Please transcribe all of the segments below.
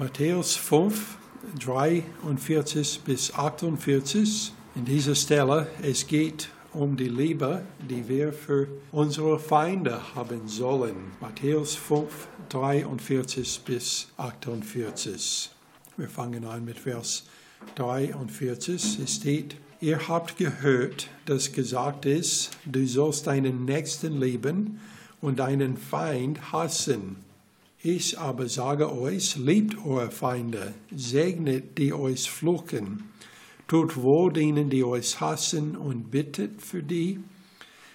Matthäus 5, 43 bis 48. In dieser Stelle, es geht um die Liebe, die wir für unsere Feinde haben sollen. Matthäus 5, 43 bis 48. Wir fangen an mit Vers 43. Es steht, ihr habt gehört, dass gesagt ist, du sollst deinen Nächsten lieben und deinen Feind hassen. Ich aber sage euch, liebt eure Feinde, segnet die euch fluchen, tut wohl denen, die euch hassen und bittet für die,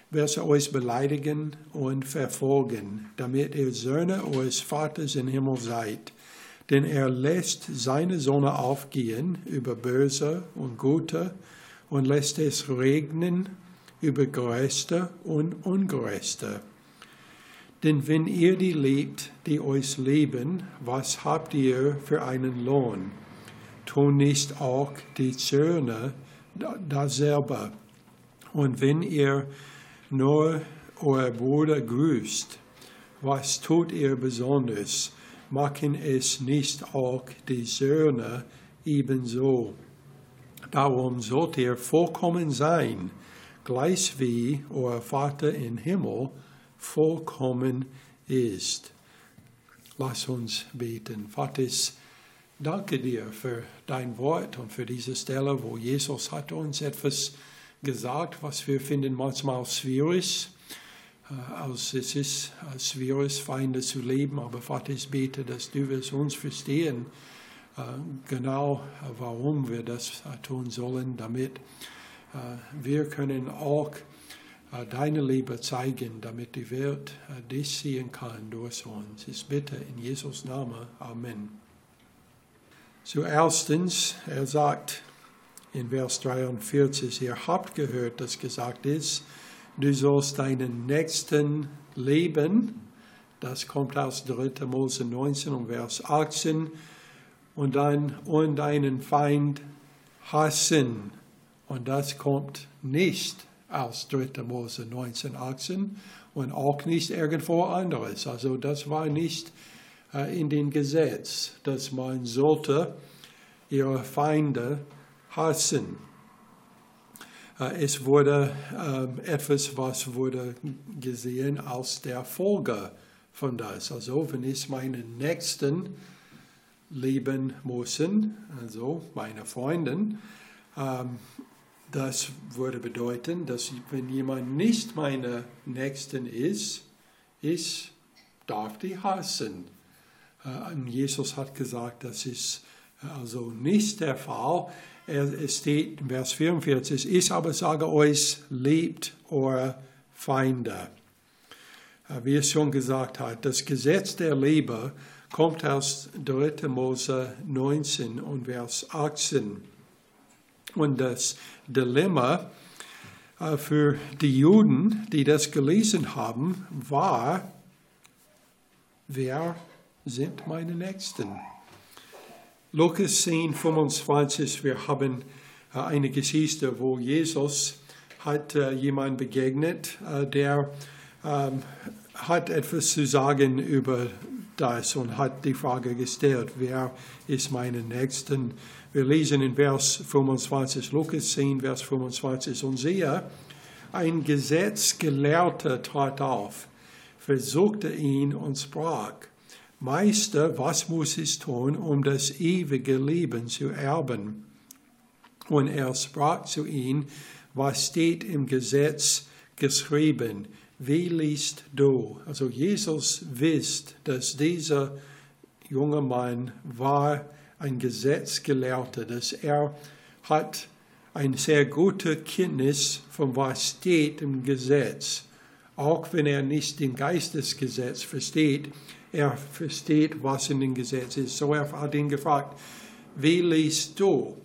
welche euch beleidigen und verfolgen, damit ihr Söhne eures Vaters im Himmel seid. Denn er lässt seine Sonne aufgehen über Böse und Gute und lässt es regnen über Gerechte und Ungerechte. Denn wenn ihr die liebt, die euch lieben, was habt ihr für einen Lohn? Tun nicht auch die Zöhne dasselbe? Und wenn ihr nur euer Bruder grüßt, was tut ihr besonders? Machen es nicht auch die Söhne ebenso? Darum sollt ihr vollkommen sein, gleich wie euer Vater im Himmel vollkommen ist. Lass uns beten. Vater, danke dir für dein Wort und für diese Stelle, wo Jesus hat uns etwas gesagt, was wir finden manchmal schwierig. Also es ist schwierig, Feinde zu leben, aber Vater, ich bete, dass du es uns verstehen, äh, genau warum wir das tun sollen, damit wir können auch deine Liebe zeigen, damit die Welt dich sehen kann durch uns. Ich bitte in Jesus Namen. Amen. Zuerstens, er sagt in Vers 43, ihr habt gehört, dass gesagt ist, du sollst deinen Nächsten lieben. Das kommt aus 3. Mose 19 und Vers 18. Und, dann, und deinen Feind hassen. Und das kommt nicht aus 3. Mose 19, 18 und auch nicht irgendwo anderes. Also das war nicht äh, in dem Gesetz, dass man sollte ihre Feinde hassen. Äh, es wurde äh, etwas, was wurde gesehen als der Folge von das. Also wenn ich meinen Nächsten lieben muss, also meine Freundin, ähm, das würde bedeuten, dass wenn jemand nicht meine Nächsten ist, ich darf die hassen. Äh, Jesus hat gesagt, das ist also nicht der Fall. Es steht in Vers 44, ich aber sage euch, liebt eure Feinde. Äh, wie es schon gesagt hat, das Gesetz der Liebe kommt aus 3. Mose 19 und Vers 18. Und das Dilemma äh, für die Juden, die das gelesen haben, war, wer sind meine Nächsten? Lukas 10, 25, wir haben äh, eine Geschichte, wo Jesus hat äh, jemand begegnet, der ähm, hat etwas zu sagen über das und hat die Frage gestellt, wer ist meine Nächsten? Wir lesen in Vers 25, Lukas 10, Vers 25, und siehe, ein Gesetzgelehrter trat auf, versuchte ihn und sprach, Meister, was muss ich tun, um das ewige Leben zu erben? Und er sprach zu ihm, was steht im Gesetz geschrieben? Wie liest du? Also Jesus wisst, dass dieser junge Mann war ein Gesetzgelehrter, dass er hat eine sehr gute Kenntnis von was steht im Gesetz. Auch wenn er nicht den Geistesgesetz versteht, er versteht, was in dem Gesetz ist. So er hat ihn gefragt, wie liest du?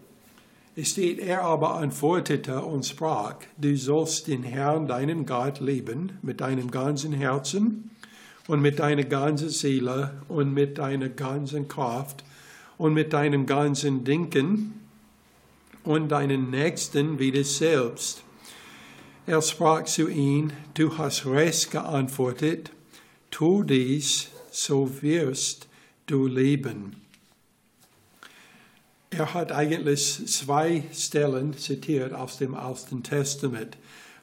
Steht, er aber antwortete und sprach, du sollst den Herrn, deinen Gott, lieben mit deinem ganzen Herzen und mit deiner ganzen Seele und mit deiner ganzen Kraft und mit deinem ganzen Denken und deinen Nächsten wie dich selbst. Er sprach zu ihm, du hast recht geantwortet, tu dies, so wirst du leben. Er hat eigentlich zwei Stellen zitiert aus dem Alten Testament.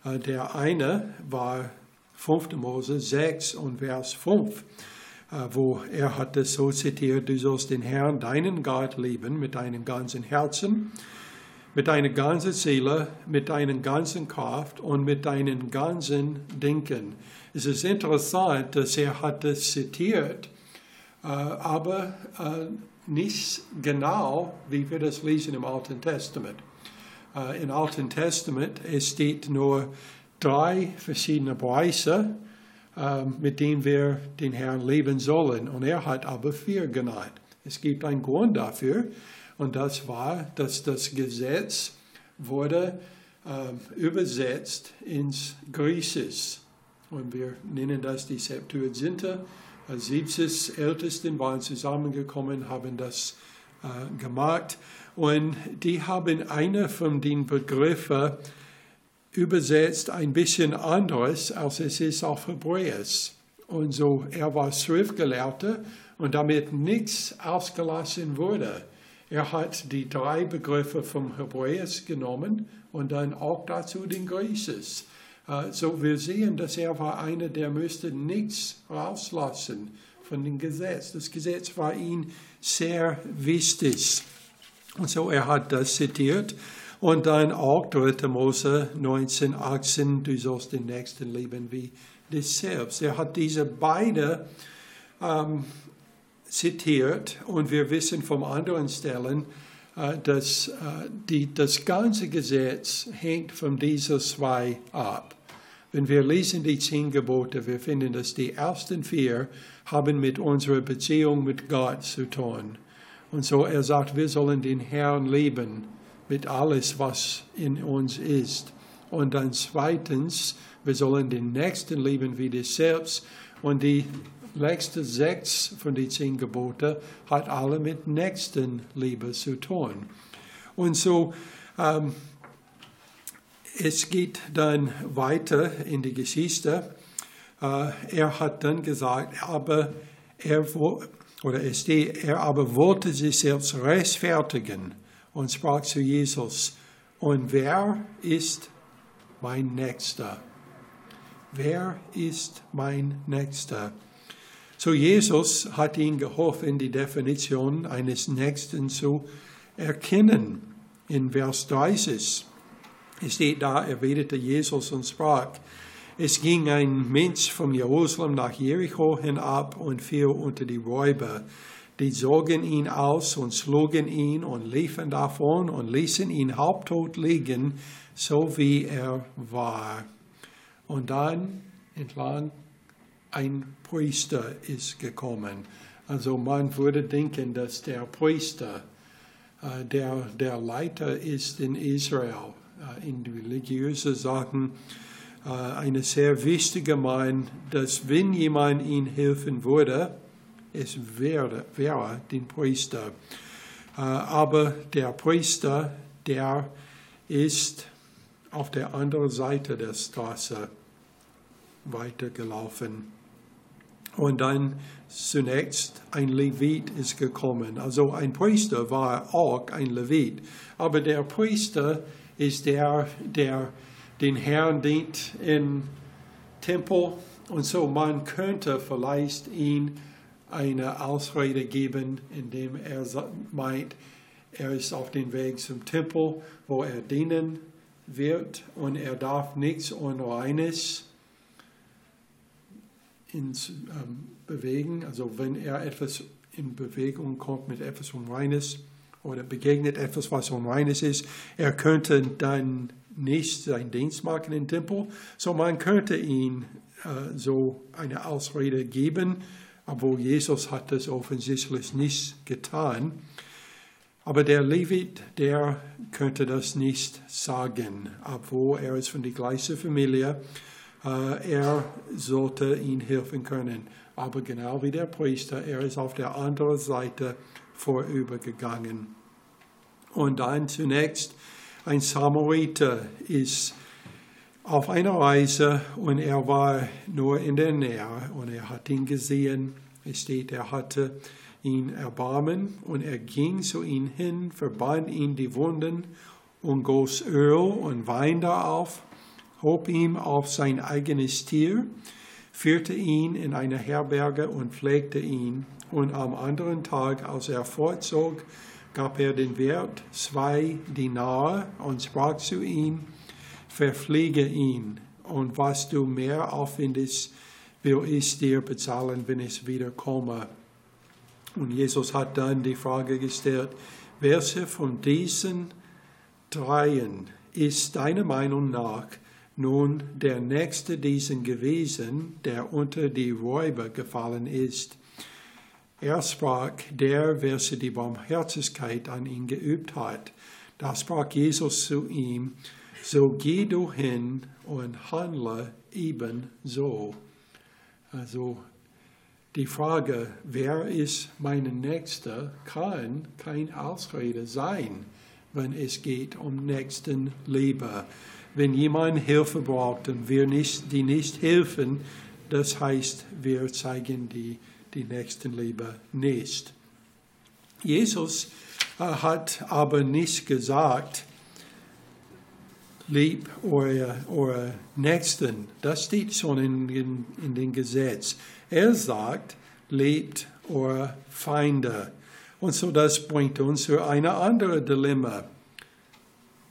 Äh, der eine war 5. Mose 6 und Vers 5, äh, wo er hat es so zitiert, du sollst den Herrn, deinen Gott, lieben mit deinem ganzen Herzen, mit deiner ganzen Seele, mit deinem ganzen Kraft und mit deinem ganzen Denken. Es ist interessant, dass er hat es zitiert, äh, aber nicht genau, wie wir das lesen im Alten Testament. Äh, Im Alten Testament es steht nur drei verschiedene Beweise, äh, mit denen wir den Herrn leben sollen. Und er hat aber vier genannt. Es gibt einen Grund dafür, und das war, dass das Gesetz wurde äh, übersetzt ins Griechisch. Und wir nennen das die Septuaginta 70 Ältesten waren zusammengekommen, haben das äh, gemacht und die haben eine von den Begriffen übersetzt ein bisschen anderes, als es ist auf Hebräisch. Und so, er war Schriftgelehrter und damit nichts ausgelassen wurde. Er hat die drei Begriffe vom Hebräisch genommen und dann auch dazu den Griechisch. Äh, so wir sehen, dass er war einer, der müsste nichts rauslassen von dem Gesetz. Das Gesetz war ihm sehr wichtig. Und so er hat das zitiert. Und dann auch 3. Mose 19, 18, du sollst den Nächsten lieben wie dich selbst. Er hat diese beide ähm, zitiert und wir wissen von anderen Stellen, dass äh, die, das ganze Gesetz hängt von diesen zwei ab. Wenn wir lesen die zehn Gebote, wir finden, dass die ersten vier haben mit unserer Beziehung mit Gott zu tun. Und so er sagt, wir sollen den Herrn lieben mit alles, was in uns ist. Und dann zweitens, wir sollen den Nächsten lieben wie dich selbst. Und die letzte sechs von den zehn Gebote hat alle mit Nächstenliebe zu tun. Und so, ähm, es geht dann weiter in die Geschichte. Äh, er hat dann gesagt, aber er, oder es er aber wollte sich selbst rechtfertigen und sprach zu Jesus, und wer ist mein Nächster? Wer ist mein Nächster? So Jesus hat ihn geholfen, die Definition eines Nächsten zu erkennen. In Vers 30 es steht da, erwiderte Jesus und sprach, es ging ein Mensch von Jerusalem nach Jericho hinab und fiel unter die Räuber. Die zogen ihn aus und schlugen ihn und liefen davon und ließen ihn halbtot liegen, so wie er war. Und dann entlang ein Priester ist gekommen. Also man würde denken, dass der Priester äh, der, der Leiter ist in Israel äh, in religiöse Sachen äh, eine sehr wichtige Mann, dass wenn jemand ihm helfen würde, es wäre, wäre den Priester. Äh, aber der Priester, der ist auf der anderen Seite der Straße weitergelaufen. Und dann zunächst ein Levit ist gekommen. Also ein Priester war auch ein Levit. Aber der Priester ist der, der den Herrn dient im Tempel. Und so man könnte vielleicht ihn eine Ausrede geben, indem er meint, er ist auf dem Weg zum Tempel, wo er dienen wird und er darf nichts Unreines ins, ähm, bewegen. Also wenn er etwas in Bewegung kommt mit etwas Unreines, oder begegnet etwas, was unreines ist, er könnte dann nicht seinen Dienst machen im Tempel, so man könnte ihn äh, so eine Ausrede geben, obwohl Jesus hat das offensichtlich nicht getan. Aber der Levit, der könnte das nicht sagen, obwohl er ist von der gleichen Familie. Äh, er sollte ihm helfen können. Aber genau wie der Priester, er ist auf der anderen Seite vorübergegangen. Und dann zunächst ein Samariter ist auf einer Reise und er war nur in der Nähe und er hat ihn gesehen. Es steht, er hatte ihn erbarmen, und er ging zu ihm hin, verband ihm die Wunden und goss Öl und Wein darauf, hob ihm auf sein eigenes Tier, führte ihn in eine Herberge und pflegte ihn. Und am anderen Tag, als er fortzog, gab er den Wert zwei Dinare und sprach zu ihm, verfliege ihn, und was du mehr aufwendest, will ich dir bezahlen, wenn ich wiederkomme. Und Jesus hat dann die Frage gestellt, welche von diesen dreien ist deiner Meinung nach nun der nächste diesen gewesen, der unter die Räuber gefallen ist? Er sprach, der, welcher die Barmherzigkeit an ihn geübt hat. Da sprach Jesus zu ihm, so geh du hin und handle ebenso. Also die Frage, wer ist mein Nächster, kann kein Ausrede sein, wenn es geht um Nächstenliebe. Wenn jemand Hilfe braucht und wir nicht, die nicht helfen, das heißt, wir zeigen die, die Nächstenliebe nicht. Jesus äh, hat aber nicht gesagt, lieb eure, eure Nächsten. Das steht schon in, in, in dem Gesetz. Er sagt, liebt eure Feinde. Und so das bringt uns zu einer anderen Dilemma.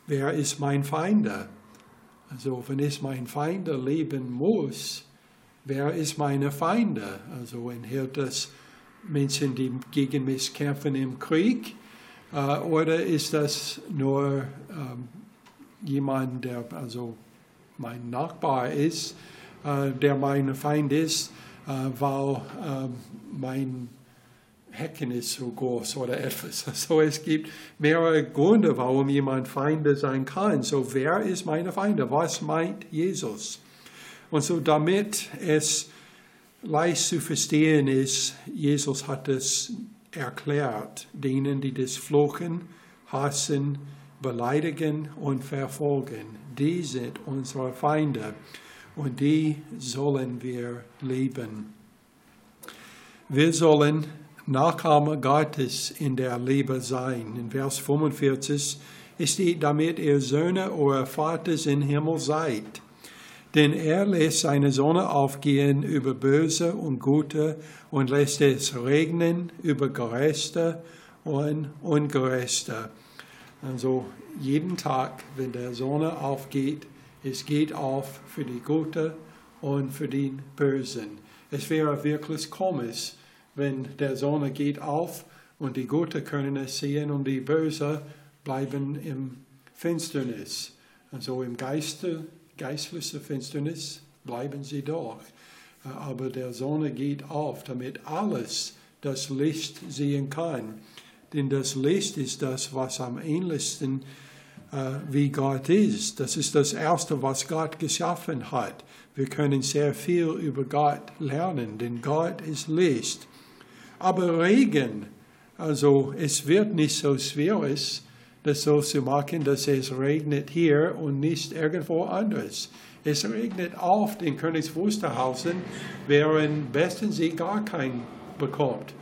Wer ist mein Feinde? Also wenn ich mein Feinde leben muss, wer ist meine Feinde? Also enthält das Menschen, die gegen mich kämpfen im Krieg? Äh, oder ist das nur ähm, jemand, der also mein Nachbar ist, äh, der mein Feind ist? Äh, weil ähm, mein Hecken ist so groß oder etwas. Also es gibt mehrere Gründe, warum jemand Feinde sein kann. So wer ist meine Feinde? Was meint Jesus? Und so damit es leicht zu verstehen ist, Jesus hat es erklärt, denen, die das fluchen, hassen, beleidigen und verfolgen, die sind unsere Feinde und die sollen wir lieben. Wir sollen Nachahmer Gottes in der Liebe sein. In Vers 45 steht, damit ihr Söhne eurer Vaters im Himmel seid. Denn er lässt seine Sonne aufgehen über Böse und Gute und lässt es regnen über Gerechte und Ungerechte. Also jeden Tag, wenn der Sonne aufgeht, es geht auf für die Gute und für den Bösen. Es wäre wirklich komisch, wenn der Sonne geht auf und die Gute können es sehen und die Böse bleiben im Finsternis. Also im Geiste, geistliche Finsternis bleiben sie doch. Aber der Sonne geht auf, damit alles das Licht sehen kann. Denn das Licht ist das, was am ähnlichsten äh, wie Gott ist. Das ist das Erste, was Gott geschaffen hat. Wir können sehr viel über Gott lernen, denn Gott ist Licht. Aber Regen, also es wird nicht so schwierig, das so zu machen, dass es regnet hier und nicht irgendwo anders. Es regnet oft in Königs Wusterhausen, während besten sie gar keinen bekommt.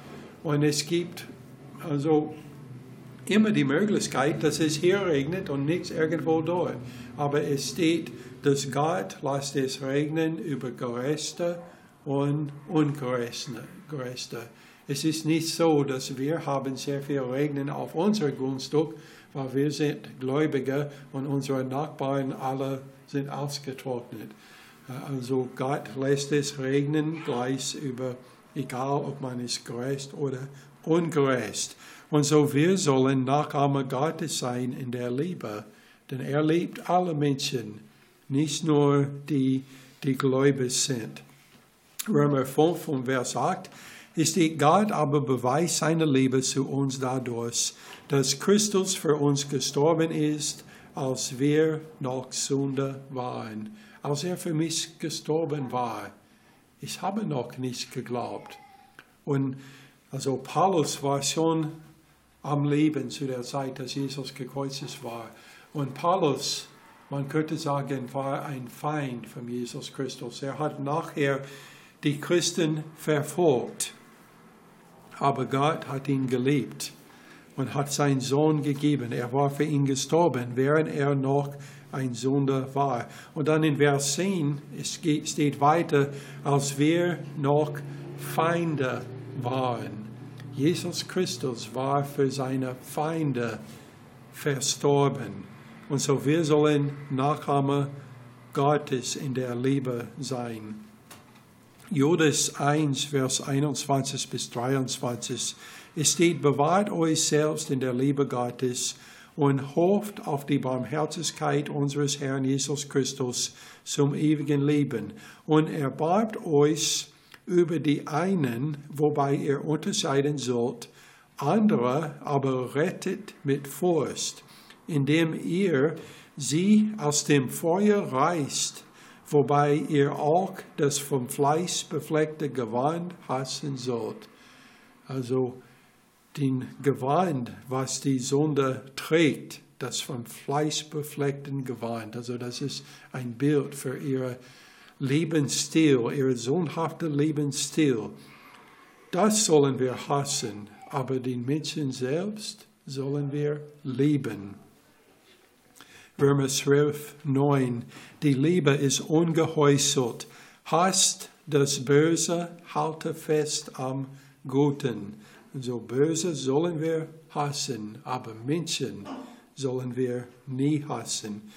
Und es gibt also immer die Möglichkeit, dass es hier regnet und nichts irgendwo dort. Aber es steht, dass Gott lässt es regnen über Gerechte und Ungerechte. Es ist nicht so, dass wir haben sehr viel Regnen auf unser Grundstück, weil wir sind Gläubige und unsere Nachbarn alle sind ausgetrocknet. Also Gott lässt es regnen gleich über, egal ob man ist gerecht oder ungerecht. Und so wir sollen Nachahmer Gottes sein in der Liebe, denn er liebt alle Menschen, nicht nur die, die gläubig sind. Römer 5 und Vers 8 ist Gott aber beweist seine Liebe zu uns dadurch, dass Christus für uns gestorben ist, als wir noch Sünde waren, als er für mich gestorben war. Ich habe noch nicht geglaubt. Und also Paulus war schon am Leben zu der Zeit, dass Jesus gekreuzigt war. Und Paulus, man könnte sagen, war ein Feind von Jesus Christus. Er hat nachher die Christen verfolgt. Aber Gott hat ihn geliebt und hat seinen Sohn gegeben. Er war für ihn gestorben, während er noch ein Sünder war. Und dann in Vers 10 es geht, steht weiter, als wir noch Feinde waren. Jesus Christus war für seine Feinde verstorben. Und so wir sollen Nachahmer Gottes in der Liebe sein. Judas 1, Vers 21 bis 23. Es steht, bewahrt euch selbst in der Liebe Gottes und hofft auf die Barmherzigkeit unseres Herrn Jesus Christus zum ewigen Leben und erbarmt euch über die einen, wobei ihr unterscheiden sollt, andere aber rettet mit Furcht, indem ihr sie aus dem Feuer reißt, wobei ihr auch das vom Fleiß befleckte Gewand hassen sollt. Also den Gewand, was die Sonde trägt, das vom Fleiß befleckten Gewand. Also das ist ein Bild für ihre Lebensstil, ihr sohnhafter Lebensstil. Das sollen wir hassen, aber den Menschen selbst sollen wir lieben. Römer 12, 9. Die Liebe ist ungeheuchelt. Hasst das Böse, halte fest am Guten. So Böse sollen wir hassen, aber Menschen sollen wir nie hassen.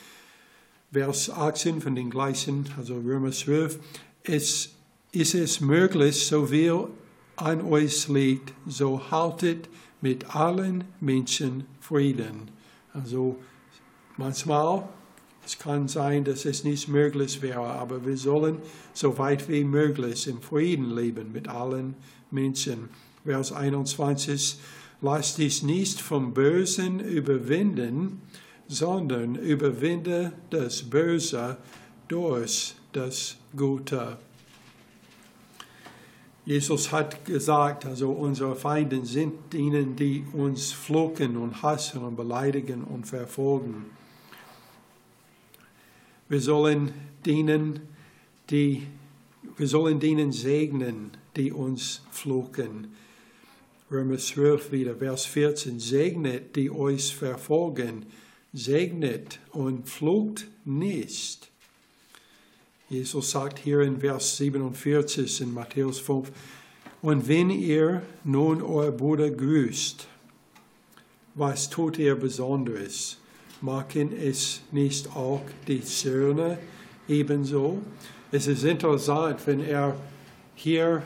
Vers 18 von den gleichen, also Römer 12, es, ist es möglich, so viel an euch liegt, so haltet mit allen Menschen Frieden. Also Manchmal, es kann sein, dass es nicht möglich wäre, aber wir sollen so weit wie möglich im Frieden leben mit allen Menschen. Vers 21, lasst dich nicht vom Bösen überwinden, sondern überwinde das Böse durch das Gute. Jesus hat gesagt, also unsere Feinde sind denen, die uns fluchen und hassen und beleidigen und verfolgen. Wir sollen denen, die, wir sollen denen segnen, die uns fluchen. Römer 12 wieder, Vers 14. Segnet, die euch verfolgen, segnet und flucht nicht. Jesus sagt hier in Vers 47 in Matthäus 5, und wenn ihr nun euer Bruder grüßt, was tut ihr Besonderes? Machen es nicht auch die Söhne ebenso? Es ist interessant, wenn er hier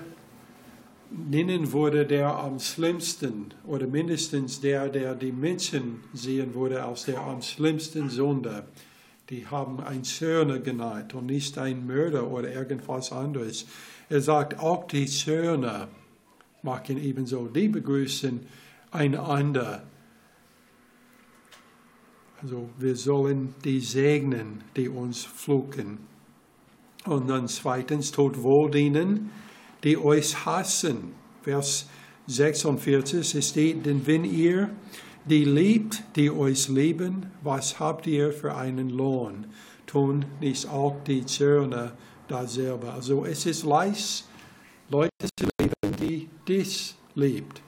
nennen würde, der am schlimmsten oder mindestens der, der die Menschen sehen würde als der am schlimmsten Sünder. Die haben ein Söhne genannt und nicht ein Mörder oder irgendwas anderes. Er sagt, auch die Söhne machen ebenso. Die begrüßen einander also wir sollen die segnen, die uns fluchen. Und dann zweitens, tut wohl denen, die euch hassen. Vers 46, es steht, denn wenn ihr die liebt, die euch lieben, was habt ihr für einen Lohn? Tun nicht auch die Zöllner dasselbe. Also es ist leicht, Leute zu lieben, die dich liebt.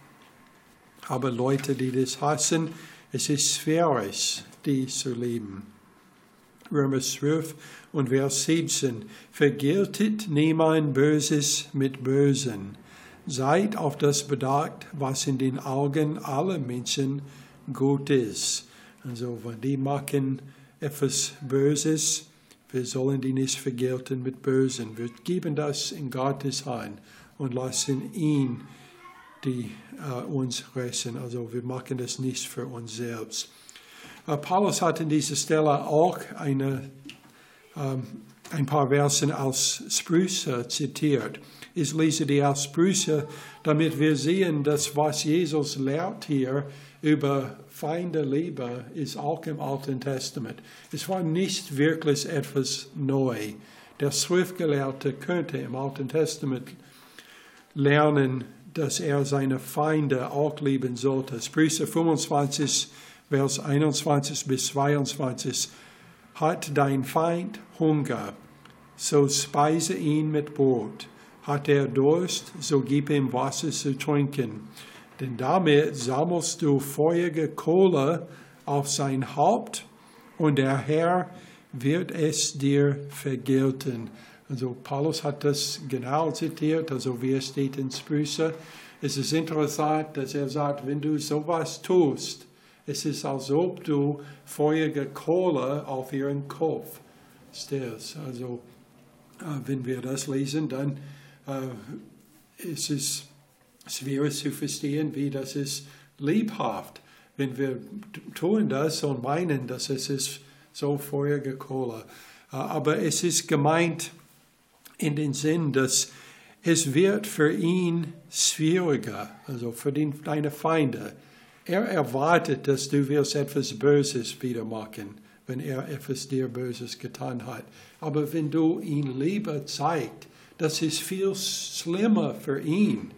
Aber Leute, die das hassen, es ist schwierig, die zu lieben. Römer 12 und Vers 17. Vergeltet niemand Böses mit Bösen. Seid auf das bedacht, was in den Augen aller Menschen gut ist. Also, wenn die machen etwas Böses, wir sollen die nicht vergelten mit Bösen. Wir geben das in Gottes Hand und lassen ihn die uh, uns rächen. Also wir machen das nicht für uns selbst. Uh, Paulus hat in dieser Stelle auch eine, um, ein paar Versen als Sprüche zitiert. Ich lese die als Sprüche, damit wir sehen, dass was Jesus lehrt hier über Feinde Liebe ist auch im Alten Testament. Es war nicht wirklich etwas neu. Der Schriftgelehrte könnte im Alten Testament lernen, dass er seine Feinde auch lieben sollte. Sprüche 25, Vers 21 bis 22. Hat dein Feind Hunger, so speise ihn mit Brot. Hat er Durst, so gib ihm Wasser zu trinken. Denn damit sammelst du feurige Kohle auf sein Haupt und der Herr wird es dir vergelten. Also Paulus hat das genau zitiert, also wie es steht in Sprüche. Es ist interessant, dass er sagt, wenn du sowas tust, es ist, als ob du feurige Kohle auf ihren Kopf stellst. Also äh, wenn wir das lesen, dann äh, ist es schwer zu verstehen, wie das ist liebhaft. Wenn wir tun das und meinen, dass es ist so feurige Kohle. Äh, aber es ist gemeint in den Sinn, dass es wird für ihn schwieriger, also für deine Feinde. Er erwartet, dass du wirst etwas Böses wieder machen, wenn er etwas dir Böses getan hat. Aber wenn du ihn Liebe zeigst, das ist viel schlimmer für ihn,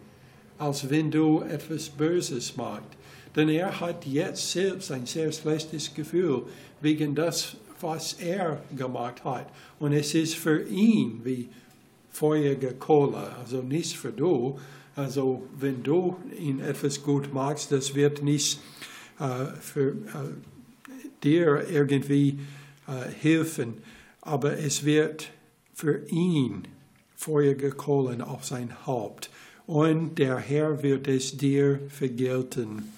als wenn du etwas Böses machst. Denn er hat jetzt selbst ein sehr schlechtes Gefühl wegen das, was er gemacht hat. Und es ist für ihn wie feurige Kohle, also nicht für du. Also wenn du ihn etwas gut machst, das wird nicht äh, für äh, dir irgendwie äh, helfen, aber es wird für ihn feurige Kohlen auf sein Haupt. Und der Herr wird es dir vergelten.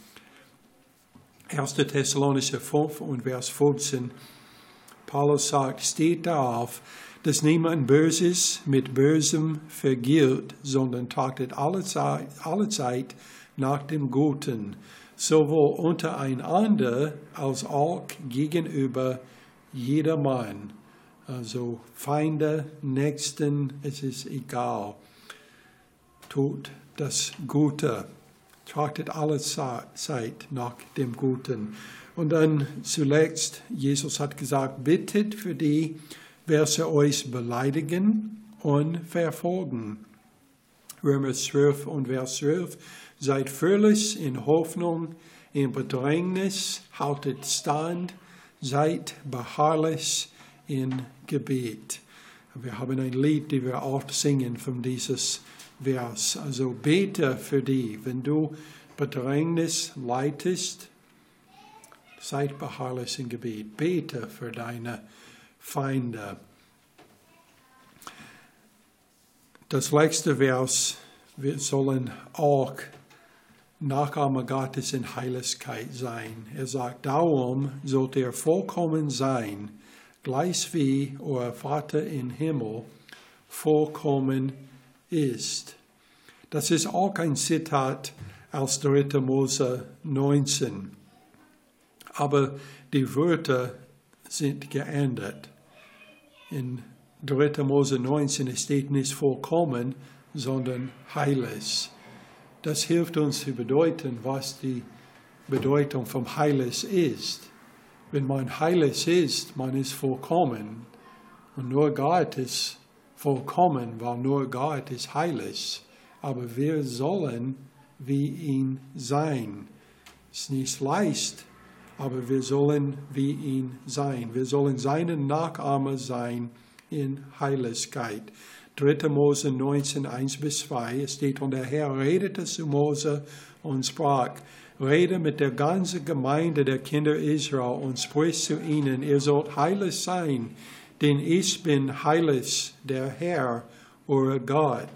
1. Thessalonische 5 und Vers 15. Paulus sagt, steht darauf, dass niemand Böses mit Bösem vergilt, sondern trachtet alle Zeit, alle Zeit nach dem Guten, sowohl untereinander als auch gegenüber jedermann. Also Feinde, Nächsten, es ist egal. Tut das Gute, trachtet alle Zeit nach dem Guten. Und dann zuletzt, Jesus hat gesagt, bittet für die, welche euch beleidigen und verfolgen. Römer 12 und Vers 12. Seid völlig in Hoffnung, in Bedrängnis, haltet stand, seid beharrlich in Gebet. Wir haben ein Lied, das wir oft singen von dieses Vers. Also bete für die, wenn du Bedrängnis leitest, seid beharrlich in Gebet. Bete für deine Feinde. Das letzte Vers, wir sollen auch Nachahmer Gottes in Heiligkeit sein. Er sagt, darum sollt ihr vollkommen sein, gleich wie euer Vater im Himmel vollkommen ist. Das ist auch ein Zitat aus 3. Mose 19. Aber die Wörter sind geändert in 3. Mose 19 steht nicht vollkommen, sondern heilig. Das hilft uns zu bedeuten, was die Bedeutung vom Heilig ist. Wenn man heilig ist, man ist vollkommen. Und nur Gott ist vollkommen, weil nur Gott ist heilig. Aber wir sollen wie ihn sein. Es ist nicht leicht, aber wir sollen wie ihn sein. Wir sollen seine Nachahmer sein in Heiligkeit. 3. Mose 19, 1 bis 2, es steht, und der Herr redete zu Mose und sprach, rede mit der ganzen Gemeinde der Kinder Israel und sprich zu ihnen, ihr sollt heilig sein, denn ich bin heilig, der Herr, euer Gott.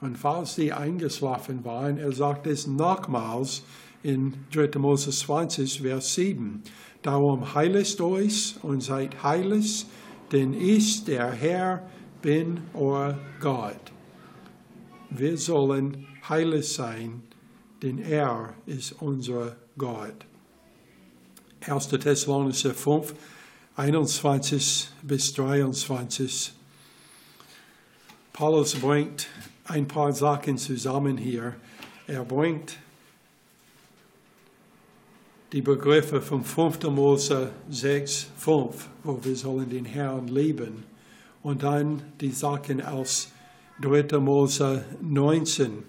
Und falls sie eingeschlafen waren, er sagt es nochmals, in 3. Mose 20, Vers 7. Darum heiligt euch und seid heilig, denn ich, der Herr, bin euer Gott. Wir sollen heilig sein, denn er ist unser Gott. 1. Thessalonicher 5, 21 bis 23. Paulus bringt ein paar Sachen zusammen hier. Er bringt die Begriffe von 5. Mose 6, 5, wo wir sollen den Herrn lieben. Und dann die Sachen aus 3. Mose 19,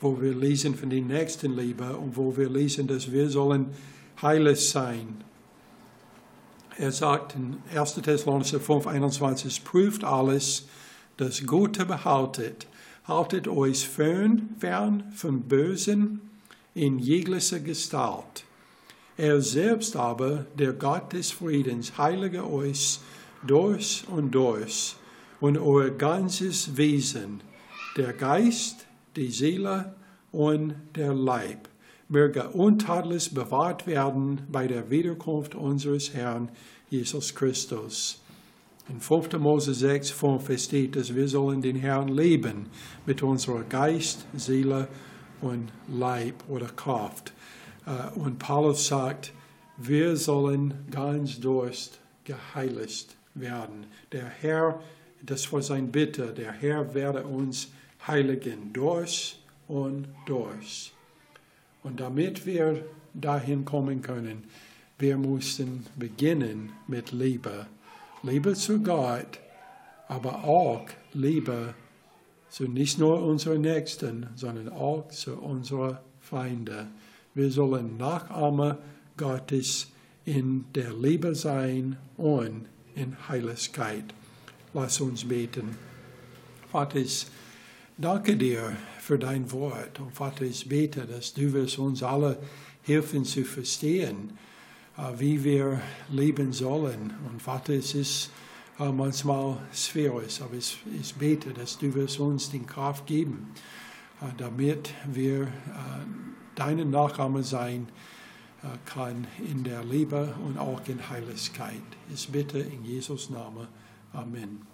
wo wir lesen von den Nächstenliebe und wo wir lesen, dass wir sollen heilig sein. Er sagt in 1. Thessalonicher 5, 21, prüft alles, das Gute behaltet, haltet euch fern, fern vom Bösen in jeglicher Gestalt. Er selbst aber, der Gott des Friedens, heilige euch durch und durch und euer ganzes Wesen, der Geist, die Seele und der Leib, möge untadelig bewahrt werden bei der Wiederkunft unseres Herrn Jesus Christus. In 5. Mose 6, 5 steht, dass wir sollen den Herrn leben mit unserer Geist, Seele und Leib oder Kraft. Äh, und Paulus sagt, wir sollen ganz durst geheiligt werden. Der Herr, das war sein Bitte, der Herr werde uns heiligen durch und durch. Und damit wir dahin kommen können, wir mussten beginnen mit Liebe. Liebe zu Gott, aber auch Liebe zu nicht nur unseren Nächsten, sondern auch zu unseren Feinden. Wir sollen Nachahmer Gottes in der Liebe sein und in Heiligkeit. Lass uns beten. Vater, danke dir für dein Wort. Und Vater, ich bete, dass du wirst uns alle helfen zu verstehen, äh, wie wir leben sollen. Und Vater, es ist äh, manchmal schwierig, aber ich, ich bete, dass du wirst uns die Kraft geben, äh, damit wir deine Nachahmer sein kann in der Liebe und auch in Heiligkeit. Ich bitte in Jesus Namen. Amen.